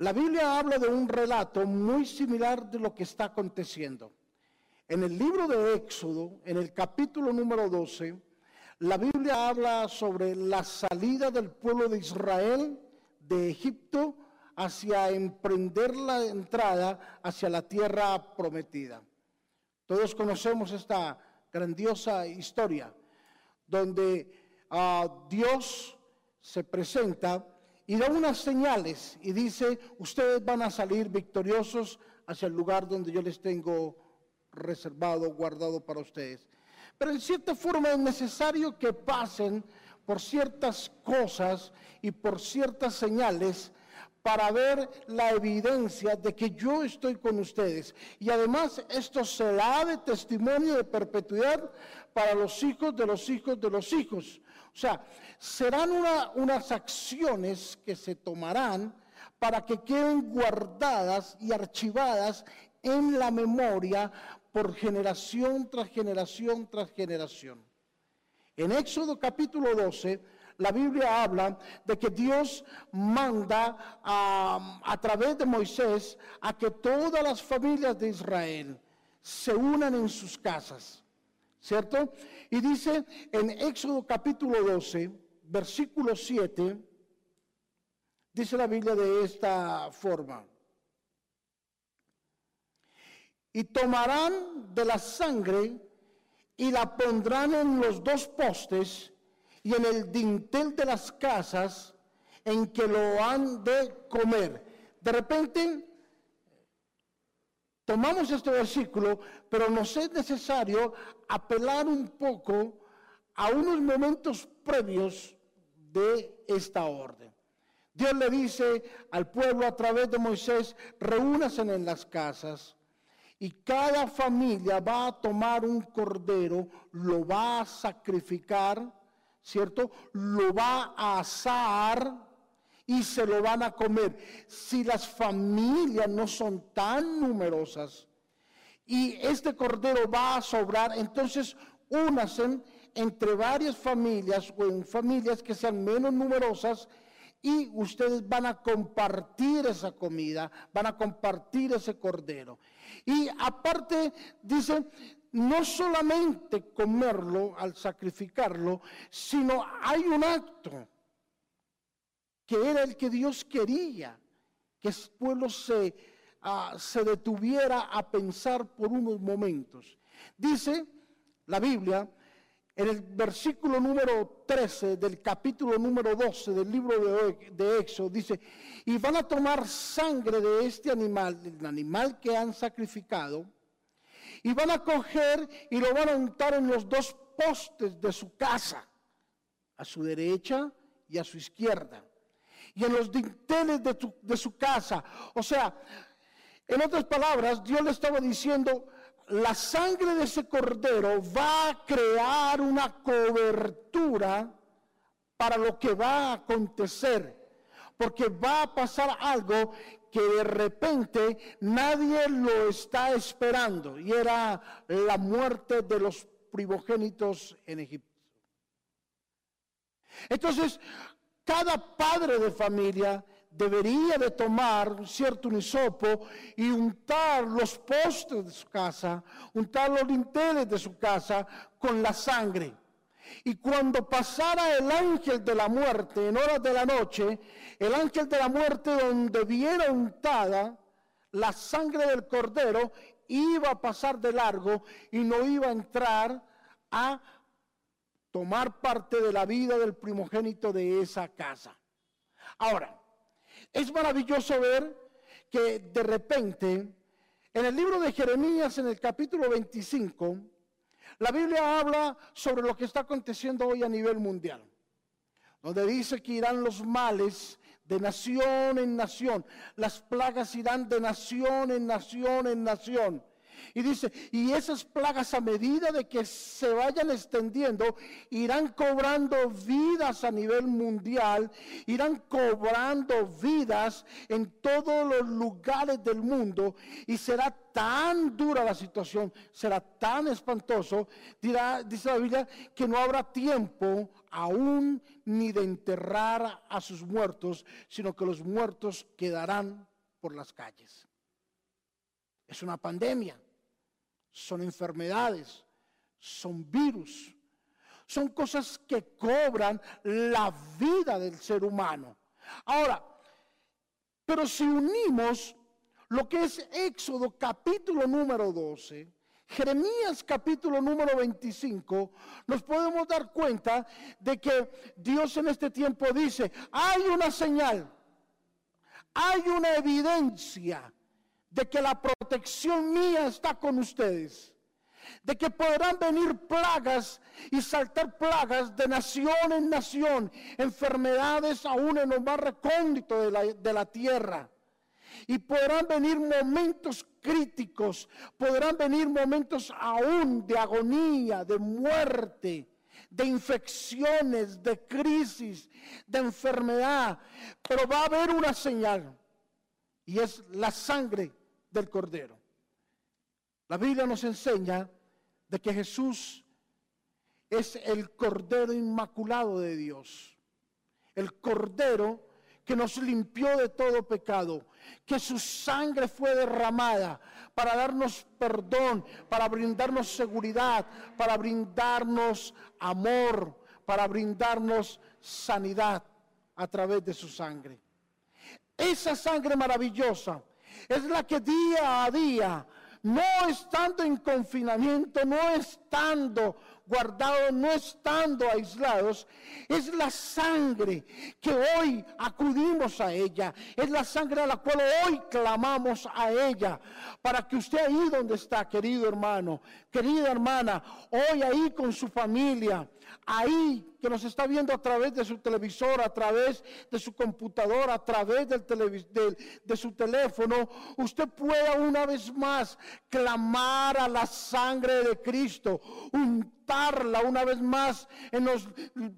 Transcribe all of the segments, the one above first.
La Biblia habla de un relato muy similar de lo que está aconteciendo. En el libro de Éxodo, en el capítulo número 12, la Biblia habla sobre la salida del pueblo de Israel de Egipto hacia emprender la entrada hacia la tierra prometida. Todos conocemos esta grandiosa historia donde ah, Dios se presenta y da unas señales y dice, ustedes van a salir victoriosos hacia el lugar donde yo les tengo reservado, guardado para ustedes. Pero en cierta forma es necesario que pasen por ciertas cosas y por ciertas señales para ver la evidencia de que yo estoy con ustedes. Y además esto será de testimonio de perpetuidad para los hijos de los hijos de los hijos. O sea, serán unas acciones que se tomarán para que queden guardadas y archivadas en la memoria por generación tras generación tras generación. En Éxodo capítulo 12, la Biblia habla de que Dios manda a, a, través de Moisés a que todas las familias de Israel se unan en sus casas, ¿cierto? Y dice en Éxodo capítulo 12, versículo 7, dice la Biblia de esta forma. Y tomarán de la sangre y la pondrán en los dos postes y en el dintel de las casas en que lo han de comer. De repente, tomamos este versículo, pero nos es necesario apelar un poco a unos momentos previos de esta orden. Dios le dice al pueblo a través de Moisés, reúnase en las casas y cada familia va a tomar un cordero, lo va a sacrificar, ¿cierto? Lo va a asar y se lo van a comer. Si las familias no son tan numerosas y este cordero va a sobrar, entonces únanse entre varias familias o en familias que sean menos numerosas y ustedes van a compartir esa comida, van a compartir ese cordero. Y aparte, dice, no solamente comerlo al sacrificarlo, sino hay un acto que era el que Dios quería, que el pueblo se, ah, se detuviera a pensar por unos momentos. Dice la Biblia, en el versículo número 13 del capítulo número 12 del libro de, de Éxodo, dice, y van a tomar sangre de este animal, del animal que han sacrificado, y van a coger y lo van a untar en los dos postes de su casa, a su derecha y a su izquierda, y en los dinteles de, su casa. O sea, en otras palabras, Dios le estaba diciendo, la sangre de ese cordero va a crear una cobertura para lo que va a acontecer, porque va a pasar algo que de repente nadie lo está esperando, y era la muerte de los primogénitos en Egipto. Entonces, cada padre de familia debería de tomar cierto unisopo y untar los postes de su casa, untar los linteles de su casa con la sangre. Y cuando pasara el ángel de la muerte en horas de la noche, el ángel de la muerte donde viera untada la sangre del cordero, iba a pasar de largo y no iba a entrar a tomar parte de la vida del primogénito de esa casa. Ahora, es maravilloso ver que de repente, en el libro de Jeremías, en el capítulo 25, la Biblia habla sobre lo que está aconteciendo hoy a nivel mundial, donde dice que irán los males de nación en nación, las plagas irán de nación en nación en nación. Y dice, y esas plagas a medida de que se vayan extendiendo, irán cobrando vidas a nivel mundial, irán cobrando vidas en todos los lugares del mundo y será tan dura la situación, será tan espantoso, dirá, dice la Biblia, que no habrá tiempo aún ni de enterrar a sus muertos, sino que los muertos quedarán por las calles. Es una pandemia, son enfermedades, son virus, son cosas que cobran la vida del ser humano. Ahora, pero si unimos lo que es Éxodo capítulo número 12, Jeremías capítulo número 25, nos podemos dar cuenta de que Dios en este tiempo dice, hay una señal, hay una evidencia de que la protección mía está con ustedes, de que podrán venir plagas y saltar plagas de nación en nación, enfermedades aún en lo más recóndito de la, de la tierra. Y podrán venir momentos críticos, podrán venir momentos aún de agonía, de muerte, de infecciones, de crisis, de enfermedad. Pero va a haber una señal y es la sangre del cordero. La Biblia nos enseña de que Jesús es el cordero inmaculado de Dios. El cordero que nos limpió de todo pecado, que su sangre fue derramada para darnos perdón, para brindarnos seguridad, para brindarnos amor, para brindarnos sanidad a través de su sangre. Esa sangre maravillosa es la que día a día, no estando en confinamiento, no estando guardados, no estando aislados, es la sangre que hoy acudimos a ella, es la sangre a la cual hoy clamamos a ella, para que usted ahí donde está, querido hermano, querida hermana, hoy ahí con su familia, ahí que nos está viendo a través de su televisor, a través de su computadora, a través del de, su teléfono, usted pueda una vez más clamar a la sangre de Cristo, una vez más en los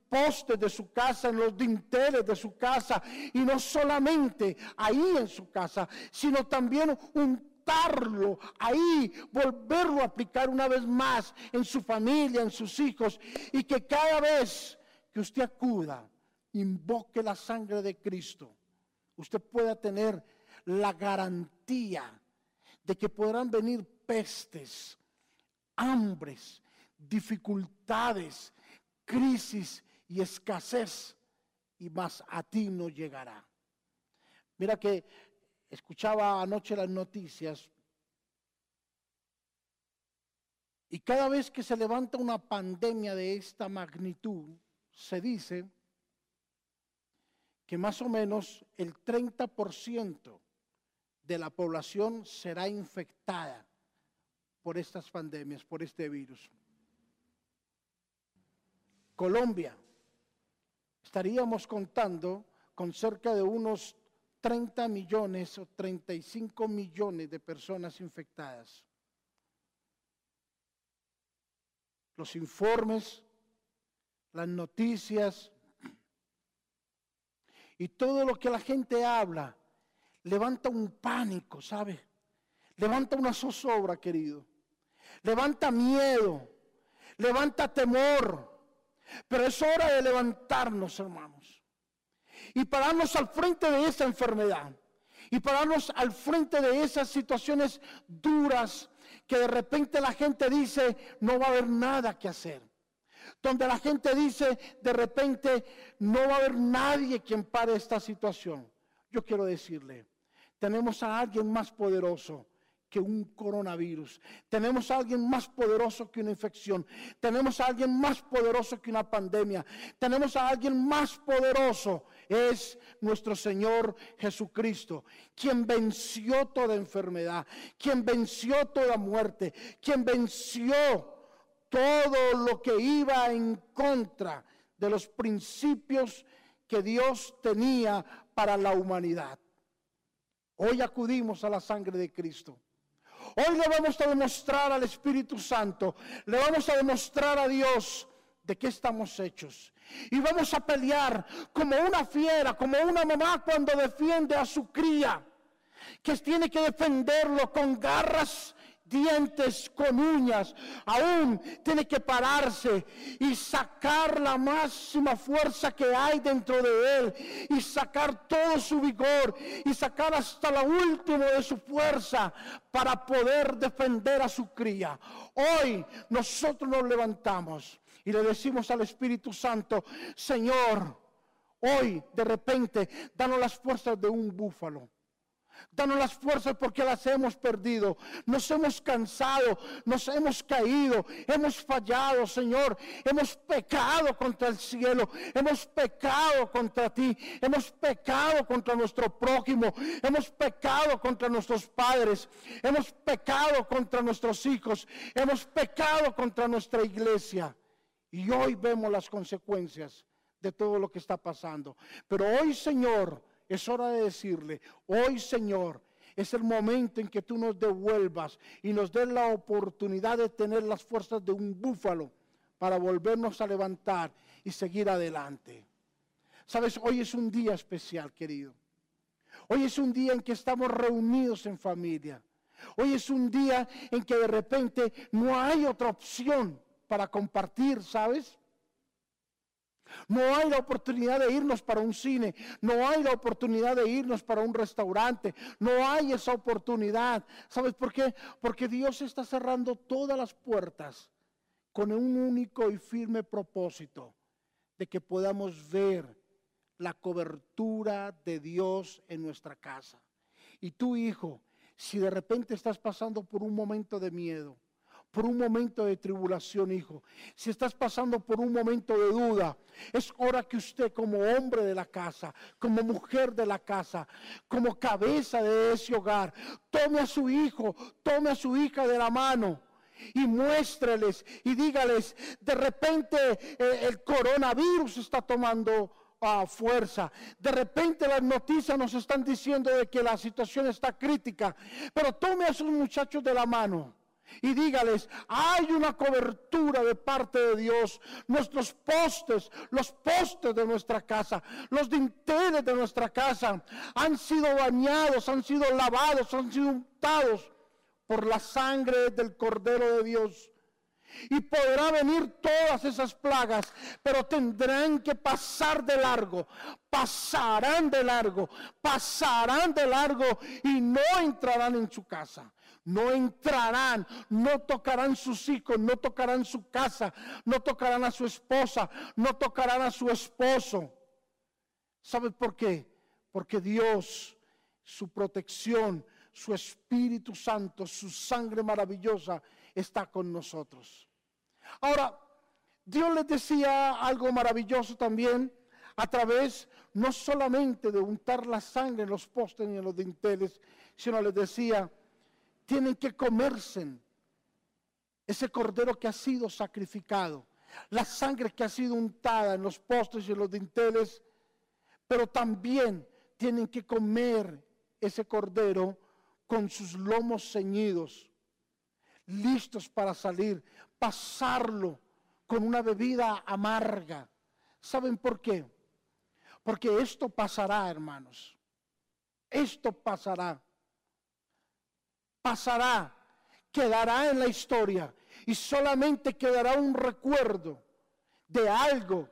postes de su casa, en los dinteles de su casa, y no solamente ahí en su casa, sino también un ahí, volverlo a aplicar una vez más en su familia, en sus hijos, y que cada vez que usted acuda, invoque la sangre de Cristo, usted pueda tener la garantía de que podrán venir pestes, hambres, dificultades, crisis y escasez, y más a ti no llegará. Mira que escuchaba anoche las noticias y cada vez que se levanta una pandemia de esta magnitud, se dice que más o menos el 30% de la población será infectada por estas pandemias, por este virus. Colombia, estaríamos contando con cerca de unos 30 millones o 35 millones de personas infectadas. Los informes, las noticias y todo lo que la gente habla levanta un pánico, ¿sabe? Levanta una zozobra, querido. Levanta miedo, levanta temor. Pero es hora de levantarnos, hermanos y pararnos al frente de esa enfermedad y pararnos al frente de esas situaciones duras que de repente la gente dice no va a haber nada que hacer. Donde la gente dice de repente no va a haber nadie quien pare esta situación. Yo quiero decirle, tenemos a alguien más poderoso que un coronavirus. Tenemos a alguien más poderoso que una infección. Tenemos a alguien más poderoso que una pandemia. Tenemos a alguien más poderoso. Es nuestro Señor Jesucristo, quien venció toda enfermedad, quien venció toda muerte, quien venció todo lo que iba en contra de los principios que Dios tenía para la humanidad. Hoy acudimos a la sangre de Cristo. Hoy le vamos a demostrar al Espíritu Santo, le vamos a demostrar a Dios de qué estamos hechos. Y vamos a pelear como una fiera, como una mamá cuando defiende a su cría, que tiene que defenderlo con garras dientes con uñas, aún tiene que pararse y sacar la máxima fuerza que hay dentro de él y sacar todo su vigor y sacar hasta la última de su fuerza para poder defender a su cría. Hoy nosotros nos levantamos y le decimos al Espíritu Santo, Señor, hoy de repente danos las fuerzas de un búfalo. Danos las fuerzas porque las hemos perdido. Nos hemos cansado, nos hemos caído, hemos fallado, Señor. Hemos pecado contra el cielo, hemos pecado contra ti, hemos pecado contra nuestro prójimo, hemos pecado contra nuestros padres, hemos pecado contra nuestros hijos, hemos pecado contra nuestra iglesia. Y hoy vemos las consecuencias de todo lo que está pasando. Pero hoy, Señor, es hora de decirle, hoy, Señor, es el momento en que tú nos devuelvas y nos des la oportunidad de tener las fuerzas de un búfalo para volvernos a levantar y seguir adelante. Sabes, hoy es un día especial, querido. Hoy es un día en que estamos reunidos en familia. Hoy es un día en que de repente no hay otra opción para compartir, ¿sabes? No hay la oportunidad de irnos para un cine, no hay la oportunidad de irnos para un restaurante, no hay esa oportunidad. ¿Sabes por qué? Porque Dios está cerrando todas las puertas con un único y firme propósito de que podamos ver la cobertura de Dios en nuestra casa. Y tu hijo, si de repente estás pasando por un momento de miedo, por un momento de tribulación, hijo, si estás pasando por un momento de duda, es hora que usted como hombre de la casa, como mujer de la casa, como cabeza de ese hogar, tome a su hijo, tome a su hija de la mano y muéstreles y dígales, de repente eh, el coronavirus está tomando ah, fuerza. De repente las noticias nos están diciendo de que la situación está crítica, pero tome a sus muchachos de la mano y dígales, hay una cobertura de parte de Dios. Nuestros postes, los postes de nuestra casa, los dinteles de nuestra casa han sido bañados, han sido lavados, han sido untados por la sangre del Cordero de Dios. Y podrá venir todas esas plagas, pero tendrán que pasar de largo, pasarán de largo, pasarán de largo y no entrarán en su casa no entrarán, no tocarán sus hijos, no tocarán su casa, no tocarán a su esposa, no tocarán a su esposo. ¿Sabe por qué? Porque Dios, su protección, su Espíritu Santo, su sangre maravillosa está con nosotros. Ahora, Dios les decía algo maravilloso también a través no solamente de untar la sangre en los postes ni en los dinteles, sino les decía, tienen que comerse ese cordero que ha sido sacrificado, la sangre que ha sido untada en los postes y en los dinteles, pero también tienen que comer ese cordero con sus lomos ceñidos, listos para salir, pasarlo con una bebida amarga. ¿Saben por qué? Porque esto pasará, hermanos. Esto pasará pasará, quedará en la historia y solamente quedará un recuerdo de algo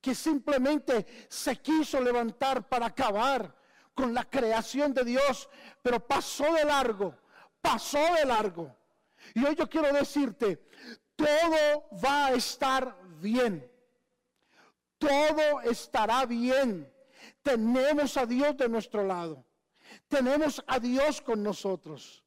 que simplemente se quiso levantar para acabar con la creación de Dios, pero pasó de largo, pasó de largo. Y hoy yo quiero decirte, todo va a estar bien. Todo estará bien. Tenemos a Dios de nuestro lado. Tenemos a Dios con nosotros.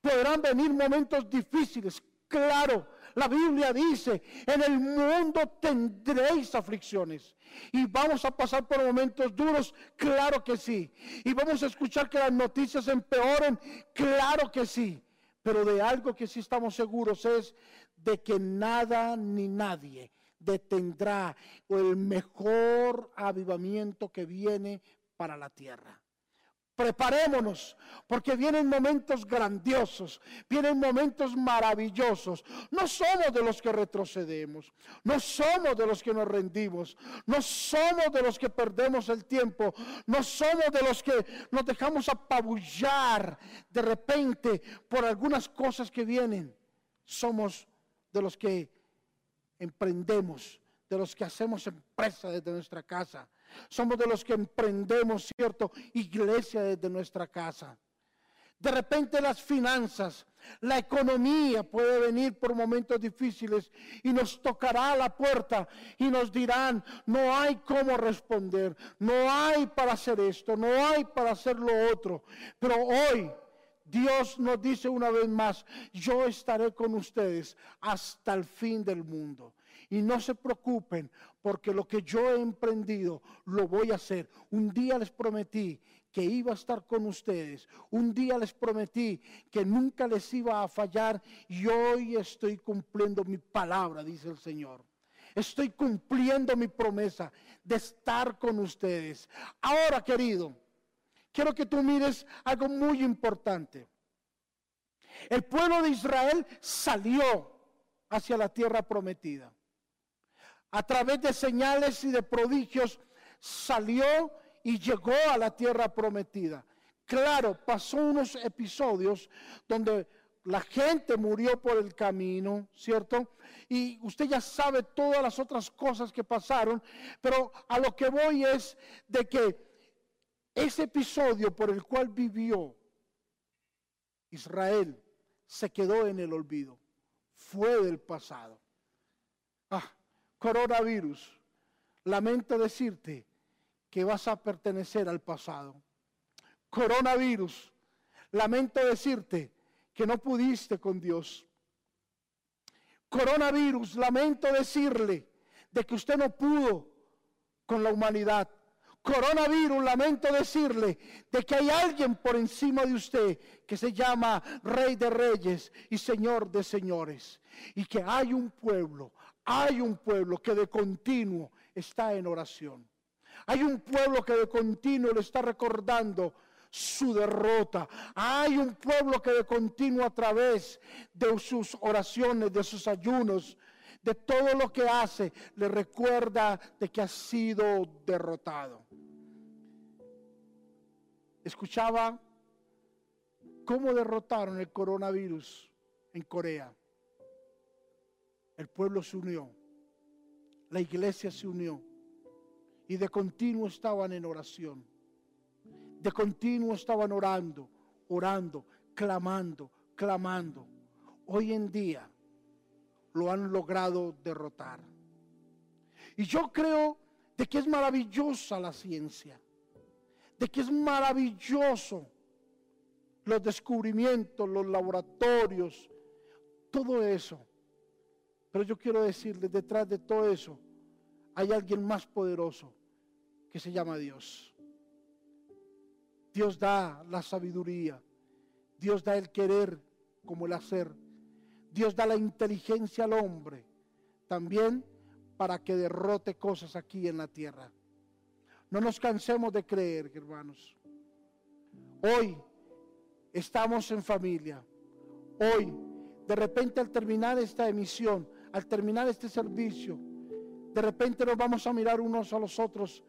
Podrán venir momentos difíciles, claro. La Biblia dice, en el mundo tendréis aflicciones. Y vamos a pasar por momentos duros, claro que sí. Y vamos a escuchar que las noticias empeoren, claro que sí. Pero de algo que sí estamos seguros es de que nada ni nadie detendrá el mejor avivamiento que viene para la tierra. Preparémonos, porque vienen momentos grandiosos, vienen momentos maravillosos. No somos de los que retrocedemos, no somos de los que nos rendimos, no somos de los que perdemos el tiempo, no somos de los que nos dejamos apabullar de repente por algunas cosas que vienen. Somos de los que emprendemos, de los que hacemos empresa desde nuestra casa somos de los que emprendemos, ¿cierto? Iglesia desde nuestra casa. De repente las finanzas, la economía puede venir por momentos difíciles y nos tocará la puerta y nos dirán, no hay cómo responder, no hay para hacer esto, no hay para hacer lo otro. Pero hoy Dios nos dice una vez más, yo estaré con ustedes hasta el fin del mundo. Y no se preocupen, porque lo que yo he emprendido lo voy a hacer. Un día les prometí que iba a estar con ustedes. Un día les prometí que nunca les iba a fallar y hoy estoy cumpliendo mi palabra, dice el Señor. Estoy cumpliendo mi promesa de estar con ustedes. Ahora, querido, quiero que tú mires algo muy importante. El pueblo de Israel salió hacia la tierra prometida a través de señales y de prodigios, salió y llegó a la tierra prometida. Claro, pasó unos episodios donde la gente murió por el camino, ¿cierto? Y usted ya sabe todas las otras cosas que pasaron, pero a lo que voy es de que ese episodio por el cual vivió Israel se quedó en el olvido, fue del pasado. Coronavirus, lamento decirte que vas a pertenecer al pasado. Coronavirus, lamento decirte que no pudiste con Dios. Coronavirus, lamento decirle de que usted no pudo con la humanidad. Coronavirus, lamento decirle de que hay alguien por encima de usted que se llama Rey de Reyes y Señor de Señores. Y que hay un pueblo, hay un pueblo que de continuo está en oración. Hay un pueblo que de continuo le está recordando su derrota. Hay un pueblo que de continuo a través de sus oraciones, de sus ayunos, de todo lo que hace, le recuerda de que ha sido derrotado. Escuchaba cómo derrotaron el coronavirus en Corea. El pueblo se unió, la iglesia se unió y de continuo estaban en oración. De continuo estaban orando, orando, clamando, clamando. Hoy en día lo han logrado derrotar. Y yo creo de que es maravillosa la ciencia, de que es maravilloso los descubrimientos, los laboratorios, todo eso. Pero yo quiero decirles, detrás de todo eso hay alguien más poderoso que se llama Dios. Dios da la sabiduría, Dios da el querer como el hacer, Dios da la inteligencia al hombre también para que derrote cosas aquí en la tierra. No nos cansemos de creer, hermanos. Hoy estamos en familia. Hoy, de repente al terminar esta emisión, al terminar este servicio, de repente nos vamos a mirar unos a los otros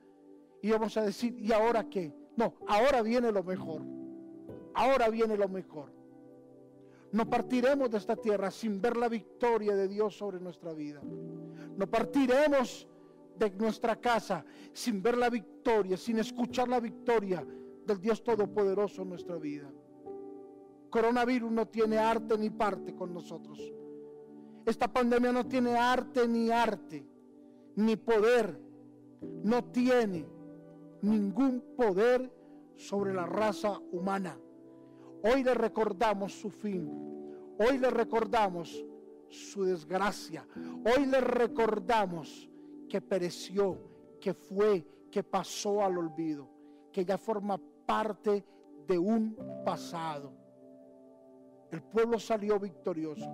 y vamos a decir, ¿y ahora qué? No, ahora viene lo mejor. Ahora viene lo mejor. No partiremos de esta tierra sin ver la victoria de Dios sobre nuestra vida. No partiremos de nuestra casa sin ver la victoria, sin escuchar la victoria del Dios Todopoderoso en nuestra vida. Coronavirus no tiene arte ni parte con nosotros. Esta pandemia no tiene arte ni arte, ni poder. No tiene ningún poder sobre la raza humana. Hoy le recordamos su fin. Hoy le recordamos su desgracia. Hoy le recordamos que pereció, que fue, que pasó al olvido, que ya forma parte de un pasado. El pueblo salió victorioso.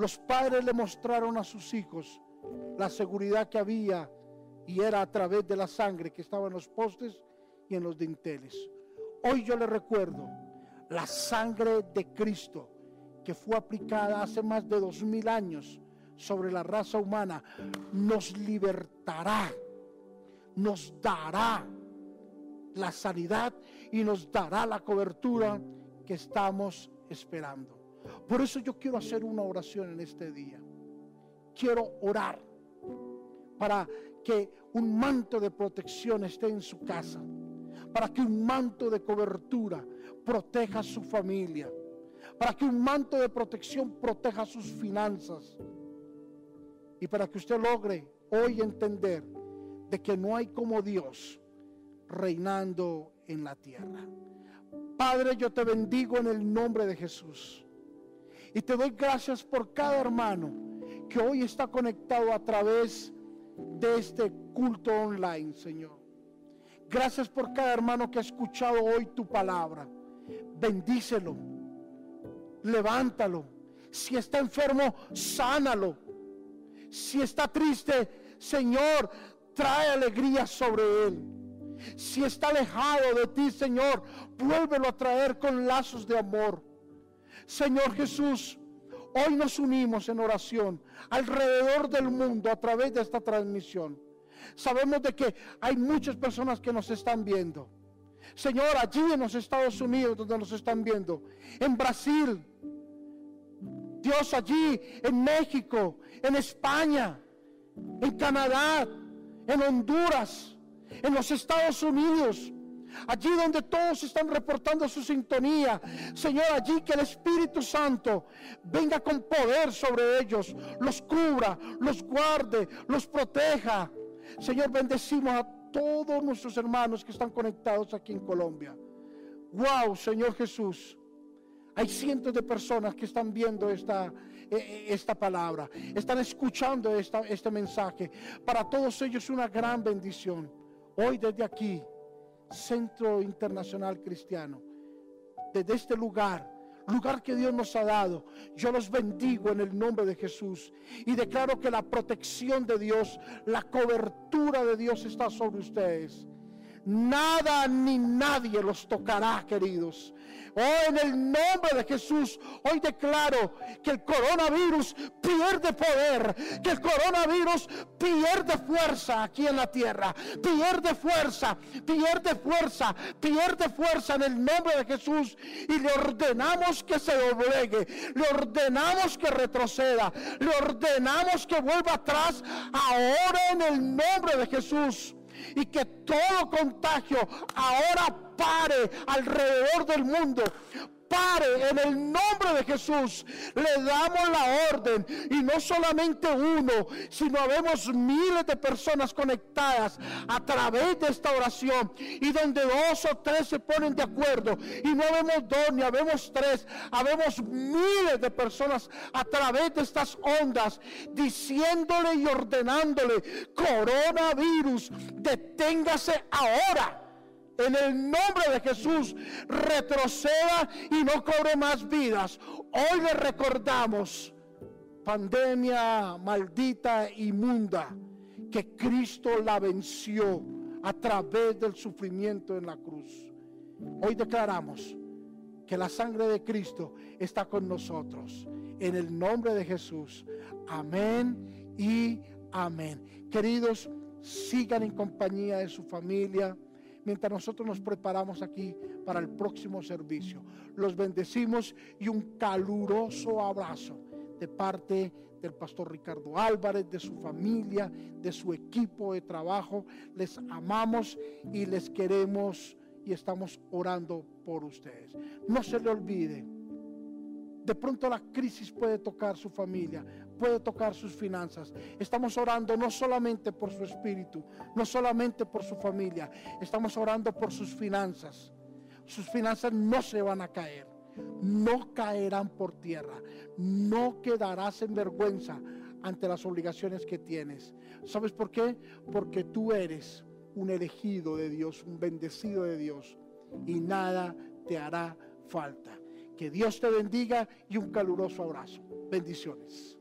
Los padres le mostraron a sus hijos la seguridad que había y era a través de la sangre que estaba en los postes y en los dinteles. Hoy yo le recuerdo la sangre de Cristo que fue aplicada hace más de dos mil años sobre la raza humana nos libertará, nos dará la sanidad y nos dará la cobertura que estamos esperando. Por eso yo quiero hacer una oración en este día. Quiero orar para que un manto de protección esté en su casa, para que un manto de cobertura proteja a su familia, para que un manto de protección proteja sus finanzas y para que usted logre hoy entender de que no hay como Dios reinando en la tierra. Padre, yo te bendigo en el nombre de Jesús. Y te doy gracias por cada hermano que hoy está conectado a través de este culto online, Señor. Gracias por cada hermano que ha escuchado hoy tu palabra. Bendícelo. Levántalo. Si está enfermo, sánalo. Si está triste, Señor, trae alegría sobre él. Si está alejado de ti, Señor, vuélvelo a traer con lazos de amor. Señor Jesús, hoy nos unimos en oración alrededor del mundo a través de esta transmisión. Sabemos de que hay muchas personas que nos están viendo. Señor, allí en los Estados Unidos donde nos están viendo, en Brasil, Dios allí, en México, en España, en Canadá, en Honduras, en los Estados Unidos, allí donde todos están reportando su sintonía. Señor, allí que el Espíritu Santo venga con poder sobre ellos, los cubra, los guarde, los proteja. Señor, bendecimos a todos nuestros hermanos que están conectados aquí en Colombia. Wow, Señor Jesús. Hay cientos de personas que están viendo esta, e, e, esta palabra, están escuchando esta, este mensaje. Para todos ellos una gran bendición. Hoy desde aquí, Centro Internacional Cristiano, desde este lugar, lugar que Dios nos ha dado. Yo los bendigo en el nombre de Jesús y declaro que la protección de Dios, la cobertura de Dios está sobre ustedes. Nada ni nadie los tocará, queridos. Oh, en el nombre de Jesús, hoy declaro que el coronavirus pierde poder, que el coronavirus pierde fuerza aquí en la tierra, pierde fuerza, pierde fuerza, pierde fuerza en el nombre de Jesús. Y le ordenamos que se doblegue, le ordenamos que retroceda, le ordenamos que vuelva atrás ahora en el nombre de Jesús y que todo contagio ahora pare alrededor del mundo pare en el nombre de Jesús. Le damos la orden y no solamente uno, sino vemos miles de personas conectadas a través de esta oración y donde dos o tres se ponen de acuerdo y no vemos dos ni habemos tres, habemos miles de personas a través de estas ondas diciéndole y ordenándole coronavirus, deténgase ahora en el nombre de Jesús retroceda y no cobre más vidas. Hoy le recordamos, pandemia maldita, inmunda, que Cristo la venció a través del sufrimiento en la cruz. Hoy declaramos que la sangre de Cristo está con nosotros. En el nombre de Jesús. Amén y amén. Queridos, sigan en compañía de su familia mientras nosotros nos preparamos aquí para el próximo servicio. Los bendecimos y un caluroso abrazo de parte del pastor Ricardo Álvarez, de su familia, de su equipo de trabajo. Les amamos y les queremos y estamos orando por ustedes. No se le olvide de pronto la crisis puede tocar su familia, puede tocar sus finanzas. Estamos orando no solamente por su espíritu, no solamente por su familia, estamos orando por sus finanzas. Sus finanzas no se van a caer, no caerán por tierra, no quedarás en vergüenza ante las obligaciones que tienes. ¿Sabes por qué? Porque tú eres un elegido de Dios, un bendecido de Dios y nada te hará falta. Que Dios te bendiga y un caluroso abrazo. Bendiciones.